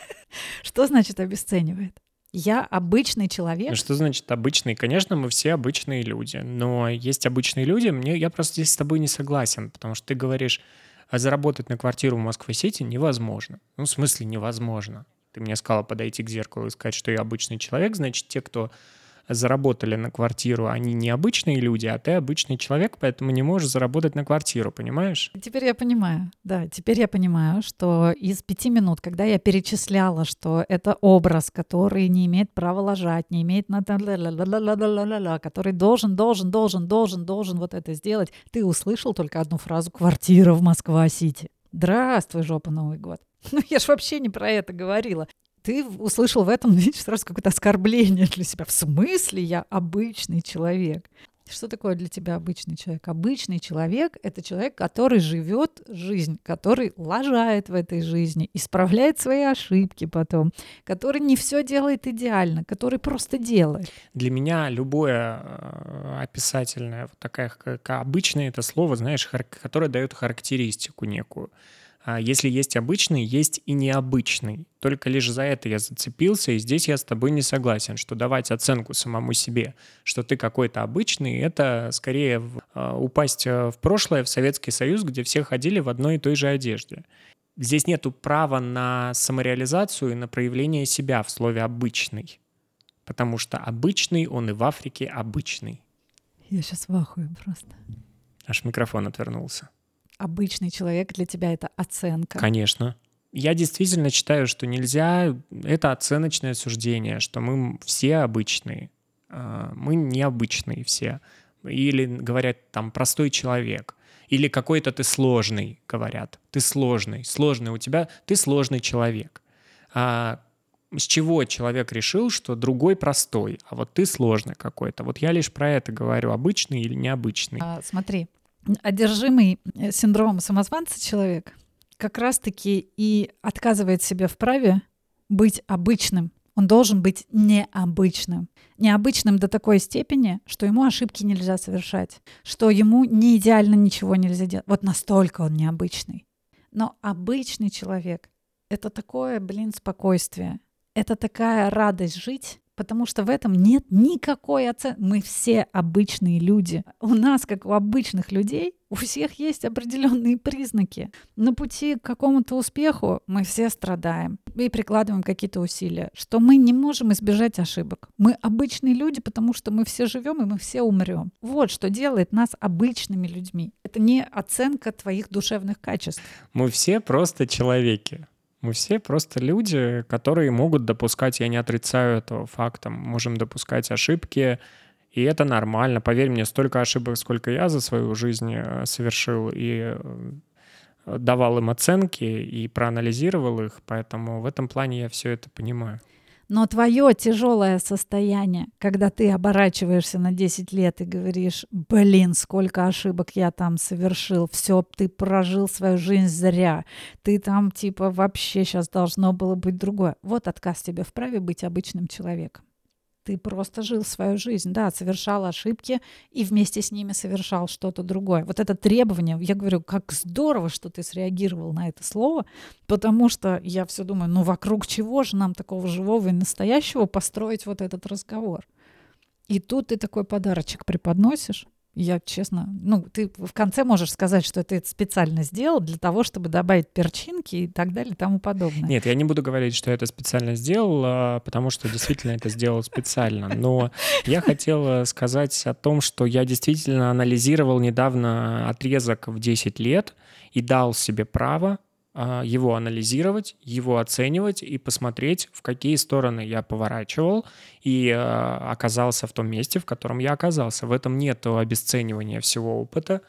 Что значит обесценивает? Я обычный человек. Ну, что значит обычный? Конечно, мы все обычные люди, но есть обычные люди. Мне я просто здесь с тобой не согласен, потому что ты говоришь, а заработать на квартиру в Москве-Сити невозможно. Ну, в смысле невозможно. Ты мне сказала подойти к зеркалу и сказать, что я обычный человек, значит, те, кто заработали на квартиру, они не обычные люди, а ты обычный человек, поэтому не можешь заработать на квартиру, понимаешь? Теперь я понимаю, да, теперь я понимаю, что из пяти минут, когда я перечисляла, что это образ, который не имеет права ложать, не имеет на который должен, должен, должен, должен, должен вот это сделать, ты услышал только одну фразу «квартира в Москва-Сити». Здравствуй, жопа, Новый год. Ну, я ж вообще не про это говорила ты услышал в этом, видишь, сразу какое-то оскорбление для себя. В смысле я обычный человек? Что такое для тебя обычный человек? Обычный человек — это человек, который живет жизнь, который лажает в этой жизни, исправляет свои ошибки потом, который не все делает идеально, который просто делает. Для меня любое э, описательное, вот такая как обычное это слово, знаешь, которое дает характеристику некую. А если есть обычный, есть и необычный. Только лишь за это я зацепился, и здесь я с тобой не согласен, что давать оценку самому себе, что ты какой-то обычный, это скорее а, упасть а, в прошлое, в Советский Союз, где все ходили в одной и той же одежде. Здесь нету права на самореализацию и на проявление себя в слове «обычный», потому что обычный, он и в Африке обычный. Я сейчас в ахуе просто. Аж микрофон отвернулся обычный человек для тебя это оценка? Конечно. Я действительно считаю, что нельзя, это оценочное суждение, что мы все обычные, а, мы необычные все. Или говорят там простой человек, или какой-то ты сложный, говорят. Ты сложный, сложный у тебя, ты сложный человек. А с чего человек решил, что другой простой, а вот ты сложный какой-то. Вот я лишь про это говорю, обычный или необычный. А, смотри, одержимый э, синдромом самозванца человек как раз-таки и отказывает себе в праве быть обычным. Он должен быть необычным. Необычным до такой степени, что ему ошибки нельзя совершать, что ему не идеально ничего нельзя делать. Вот настолько он необычный. Но обычный человек — это такое, блин, спокойствие. Это такая радость жить, потому что в этом нет никакой оценки. Мы все обычные люди. У нас, как у обычных людей, У всех есть определенные признаки. На пути к какому-то успеху мы все страдаем и прикладываем какие-то усилия, что мы не можем избежать ошибок. Мы обычные люди, потому что мы все живем и мы все умрем. Вот что делает нас обычными людьми. Это не оценка твоих душевных качеств. Мы все просто человеки. Мы все просто люди, которые могут допускать, я не отрицаю этого факта, можем допускать ошибки, и это нормально. Поверь мне, столько ошибок, сколько я за свою жизнь э, совершил и э, давал им оценки и проанализировал их, поэтому в этом плане я все это понимаю. Но твое тяжелое состояние, когда ты оборачиваешься на 10 лет и говоришь, блин, сколько ошибок я там совершил, все, ты прожил свою жизнь зря, ты там типа вообще сейчас должно было быть другое. Вот отказ тебе вправе быть обычным человеком. Ты просто жил свою жизнь, да, совершал ошибки и вместе с ними совершал что-то другое. Вот это требование, я говорю, как здорово, что ты среагировал на это слово, потому что я все думаю, ну вокруг чего же нам такого живого и настоящего построить вот этот разговор? И тут ты такой подарочек преподносишь, я честно, ну, ты в конце можешь сказать, что ты это специально сделал для того, чтобы добавить перчинки и так далее и тому подобное. Нет, я не буду говорить, что я это специально сделал, а, потому что действительно это сделал специально. Но я хотел сказать о том, что я действительно анализировал недавно отрезок в 10 лет и дал себе право его анализировать, его оценивать и посмотреть, в какие стороны я поворачивал и а, оказался в том месте, в котором я оказался. В этом нет обесценивания всего опыта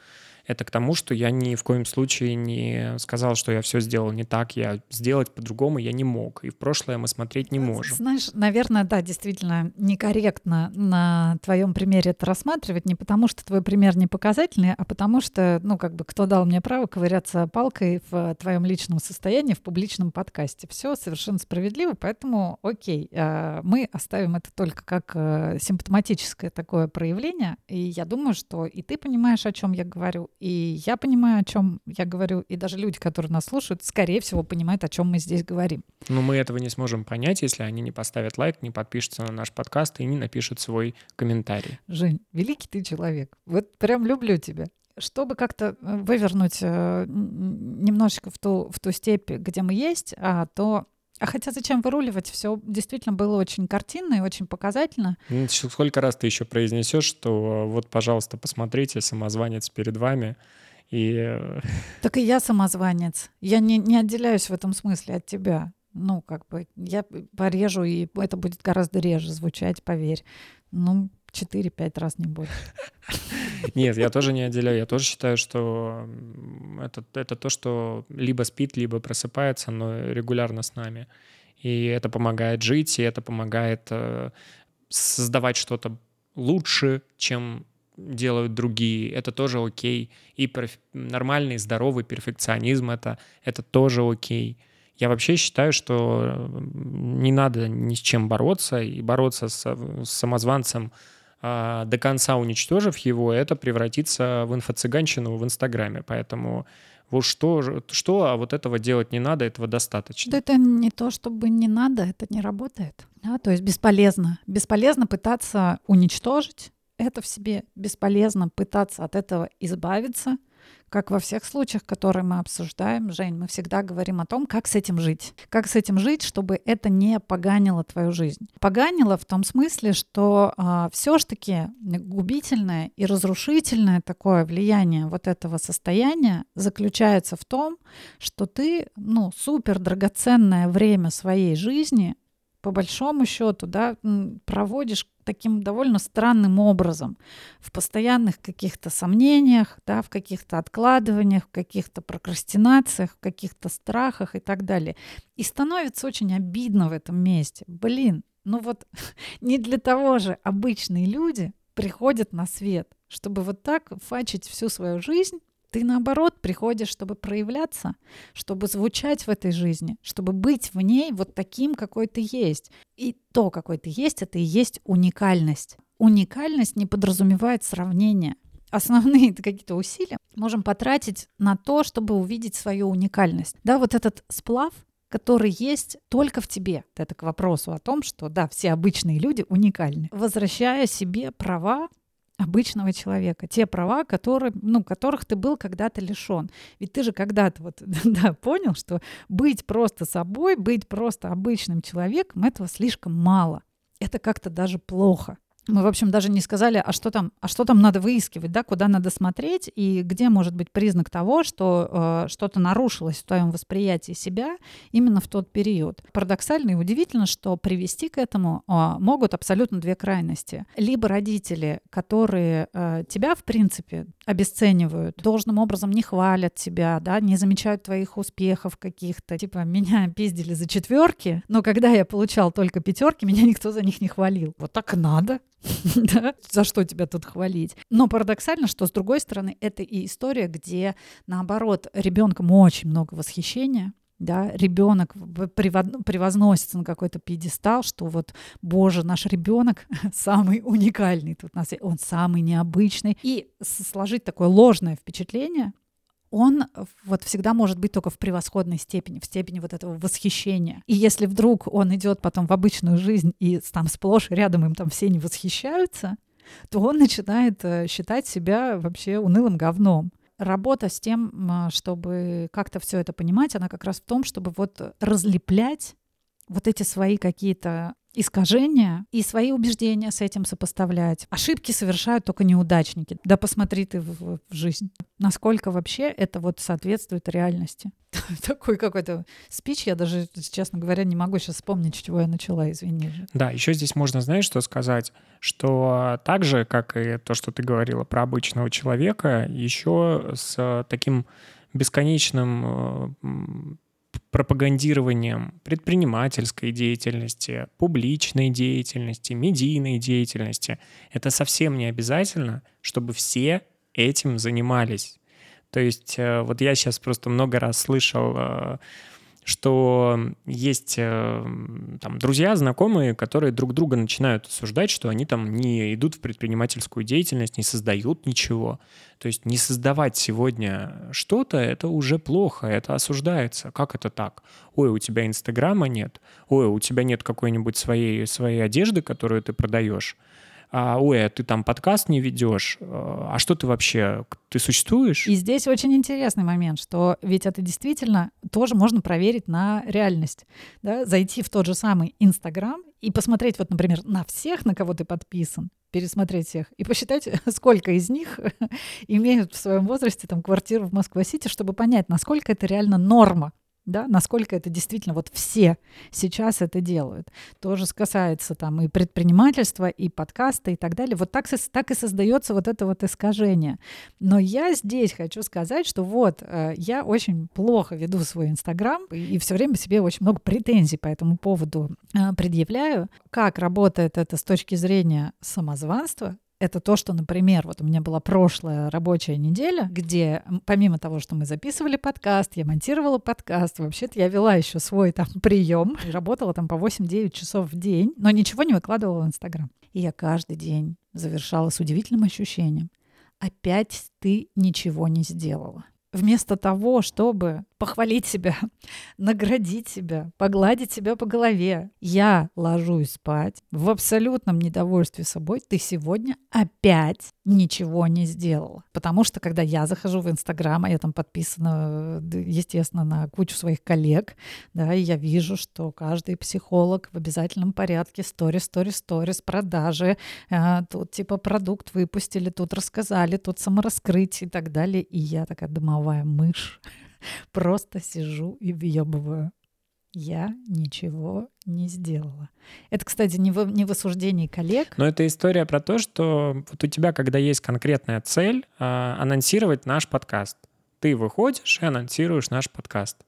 это к тому, что я ни в коем случае не сказал, что я все сделал не так, я сделать по-другому я не мог. И в прошлое мы смотреть не можем. Знаешь, наверное, да, действительно некорректно на твоем примере это рассматривать, не потому что твой пример не показательный, а потому что, ну, как бы, кто дал мне право ковыряться палкой в твоем личном состоянии в публичном подкасте. Все совершенно справедливо, поэтому окей, а, мы оставим это только как э, симптоматическое такое проявление, и я думаю, что и ты понимаешь, о чем я говорю, и я понимаю, о чем я говорю, и даже люди, которые нас слушают, скорее всего, понимают, о чем мы здесь говорим. Но мы этого не сможем понять, если они не поставят лайк, не подпишутся на наш подкаст и не напишут свой комментарий. Жень, великий ты человек. Вот прям люблю тебя чтобы как-то э, вывернуть э, немножечко в ту, в ту степь, где мы есть, а, то а хотя зачем выруливать? Все действительно было очень картинно и очень показательно. Ну, сколько раз ты еще произнесешь, что вот, пожалуйста, посмотрите, самозванец перед вами. И... Э, так и я самозванец. Я не, не отделяюсь в этом смысле от тебя. Ну, как бы, я порежу, и это будет гораздо реже звучать, поверь. Ну, 4-5 раз не больше. Нет, я тоже не отделяю. Я тоже считаю, что это, это то, что либо спит, либо просыпается, но регулярно с нами. И это помогает жить, и это помогает э, создавать что-то лучше, чем делают другие. Это тоже окей. И перф... нормальный, здоровый перфекционизм это, это тоже окей. Я вообще считаю, что не надо ни с чем бороться, и бороться с, с самозванцем а, до конца уничтожив его, это превратится в инфо-цыганщину в Инстаграме. Поэтому вот что, что, а вот этого делать не надо, этого достаточно. Да это не то, чтобы не надо, это не работает. Да? То есть бесполезно. Бесполезно пытаться уничтожить это в себе, бесполезно пытаться от этого избавиться, как во всех случаях, которые мы обсуждаем, Жень, мы всегда говорим о том, как с этим жить. Как с этим жить, чтобы это не поганило твою жизнь. Поганило в том смысле, что а, все-таки губительное и разрушительное такое влияние вот этого состояния заключается в том, что ты, ну, супер драгоценное время своей жизни по большому счету, да, проводишь таким довольно странным образом, в постоянных каких-то сомнениях, да, в каких-то откладываниях, в каких-то прокрастинациях, в каких-то страхах и так далее. И становится очень обидно в этом месте. Блин, ну вот не для того же обычные люди приходят на свет, чтобы вот так фачить всю свою жизнь ты наоборот приходишь, чтобы проявляться, чтобы звучать в этой жизни, чтобы быть в ней вот таким, какой ты есть. И то, какой ты есть, это и есть уникальность. Уникальность не подразумевает сравнение. Основные какие-то усилия можем потратить на то, чтобы увидеть свою уникальность. Да, вот этот сплав, который есть только в тебе. Это к вопросу о том, что да, все обычные люди уникальны. Возвращая себе права обычного человека, те права, которые, ну, которых ты был когда-то лишен. Ведь ты же когда-то вот, да, понял, что быть просто собой, быть просто обычным человеком, этого слишком мало. Это как-то даже плохо. Мы, в общем, даже не сказали, а что там, а что там надо выискивать, да, куда надо смотреть и где может быть признак того, что э, что-то нарушилось в твоем восприятии себя именно в тот период. Парадоксально и удивительно, что привести к этому э, могут абсолютно две крайности. Либо родители, которые э, тебя, в принципе, обесценивают, должным образом не хвалят тебя, да, не замечают твоих успехов каких-то. Типа, меня пиздили за четверки, но когда я получал только пятерки, меня никто за них не хвалил. Вот так надо. да? За что тебя тут хвалить? Но парадоксально, что с другой стороны, это и история, где наоборот ребенком очень много восхищения, да, ребенок превозносится на какой-то пьедестал, что вот, боже, наш ребенок самый уникальный тут нас, он самый необычный. И сложить такое ложное впечатление, он вот всегда может быть только в превосходной степени, в степени вот этого восхищения. И если вдруг он идет потом в обычную жизнь, и там сплошь рядом им там все не восхищаются, то он начинает э, считать себя вообще унылым говном. Работа с тем, чтобы как-то все это понимать, она как раз в том, чтобы вот разлеплять вот эти свои какие-то искажения и свои убеждения с этим сопоставлять. Ошибки совершают только неудачники. Да посмотри ты в, в жизнь. Насколько вообще это вот соответствует реальности. Такой какой-то спич, я даже, честно говоря, не могу сейчас вспомнить, с чего я начала, извини. Да, еще здесь можно, знаешь, что сказать, что так же, как и то, что ты говорила про обычного человека, еще с таким бесконечным э, пропагандированием предпринимательской деятельности, публичной деятельности, медийной деятельности. Это совсем не обязательно, чтобы все этим занимались. То есть э, вот я сейчас просто много раз слышал э, что есть э, там друзья, знакомые, которые друг друга начинают осуждать, что они там не идут в предпринимательскую деятельность, не создают ничего. То есть не создавать сегодня что-то — это уже плохо, это осуждается. Как это так? Ой, у тебя Инстаграма нет. Ой, у тебя нет какой-нибудь своей, своей одежды, которую ты продаешь ой, а ты там подкаст не ведешь, а, а что ты вообще, ты существуешь? И здесь очень интересный момент, что ведь это действительно тоже можно проверить на реальность, да? зайти в тот же самый Инстаграм и посмотреть вот, например, на всех, на кого ты подписан, пересмотреть всех и посчитать, сколько из них имеют в своем возрасте там квартиру в Москва-Сити, чтобы понять, насколько это реально норма да, насколько это действительно вот все сейчас это делают. Тоже касается там и предпринимательства, и подкаста и так далее. Вот так, так и создается вот это вот искажение. Но я здесь хочу сказать, что вот э, я очень плохо веду свой Инстаграм и, все время себе очень много претензий по этому поводу э, предъявляю. Как работает это с точки зрения самозванства, это то, что, например, вот у меня была прошлая рабочая неделя, где помимо того, что мы записывали подкаст, я монтировала подкаст, вообще-то я вела еще свой там прием, работала там по 8-9 часов в день, но ничего не выкладывала в Инстаграм. И я каждый день завершала с удивительным ощущением. Опять ты ничего не сделала. Вместо того, чтобы похвалить себя, наградить себя, погладить себя по голове. Я ложусь спать в абсолютном недовольстве собой. Ты сегодня опять ничего не сделала. Потому что, когда я захожу в Инстаграм, а я там подписана, естественно, на кучу своих коллег, да, и я вижу, что каждый психолог в обязательном порядке сторис, сторис, сторис, продажи, а, тут типа продукт выпустили, тут рассказали, тут самораскрытие и так далее. И я такая домовая мышь Просто сижу и въебываю. Я ничего не сделала. Это, кстати, не в, не в осуждении коллег. Но это история про то, что вот у тебя, когда есть конкретная цель, э, анонсировать наш подкаст. Ты выходишь и анонсируешь наш подкаст.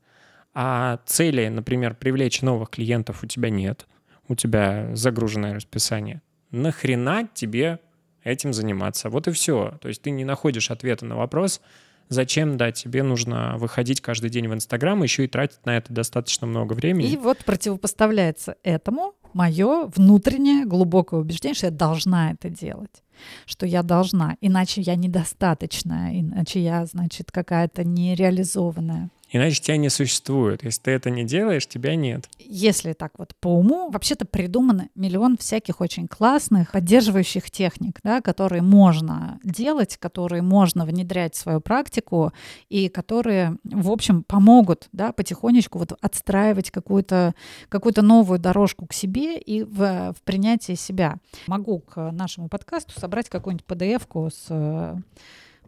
А цели, например, привлечь новых клиентов у тебя нет. У тебя загруженное расписание. Нахрена тебе этим заниматься? Вот и все. То есть ты не находишь ответа на вопрос, Зачем, да, тебе нужно выходить каждый день в Инстаграм, еще и тратить на это достаточно много времени. И вот противопоставляется этому мое внутреннее глубокое убеждение, что я должна это делать что я должна, иначе я недостаточная, иначе я, значит, какая-то нереализованная. Иначе тебя не существует. Если ты это не делаешь, тебя нет. Если так вот по уму, вообще-то придумано миллион всяких очень классных поддерживающих техник, да, которые можно делать, которые можно внедрять в свою практику и которые, в общем, помогут да, потихонечку вот отстраивать какую-то какую новую дорожку к себе и в, в принятии себя. Могу к нашему подкасту собрать какую-нибудь PDF-ку с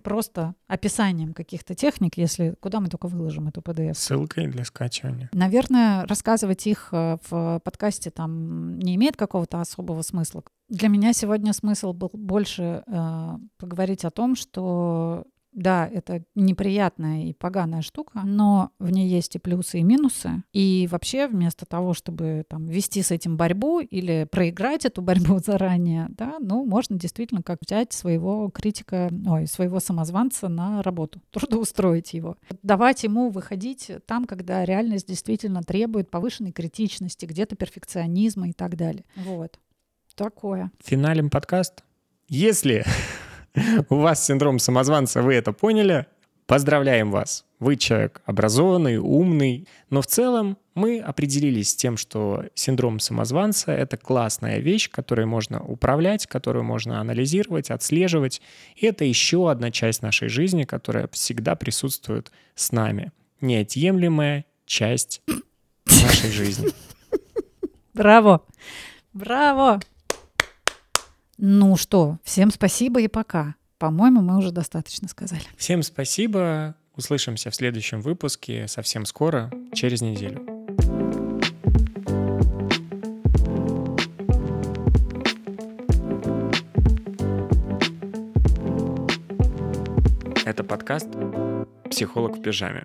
просто описанием каких-то техник, если куда мы только выложим эту PDF. Ссылкой для скачивания. Наверное, рассказывать их э, в подкасте там не имеет какого-то особого смысла. Для меня сегодня смысл был больше э, поговорить о том, что да, это неприятная и поганая штука, но в ней есть и плюсы, и минусы. И вообще, вместо того, чтобы там, вести с этим борьбу или проиграть эту борьбу заранее, да, ну, можно действительно как взять своего критика, ой, своего самозванца на работу, трудоустроить его. Давать ему выходить там, когда реальность действительно требует повышенной критичности, где-то перфекционизма и так далее. Вот. Такое. Финалем подкаст. Если у вас синдром самозванца, вы это поняли, поздравляем вас. Вы человек образованный, умный, но в целом мы определились с тем, что синдром самозванца — это классная вещь, которой можно управлять, которую можно анализировать, отслеживать. И это еще одна часть нашей жизни, которая всегда присутствует с нами. Неотъемлемая часть нашей жизни. Браво! Браво! Ну что, всем спасибо и пока. По-моему, мы уже достаточно сказали. Всем спасибо. Услышимся в следующем выпуске совсем скоро, через неделю. Это подкаст «Психолог в пижаме».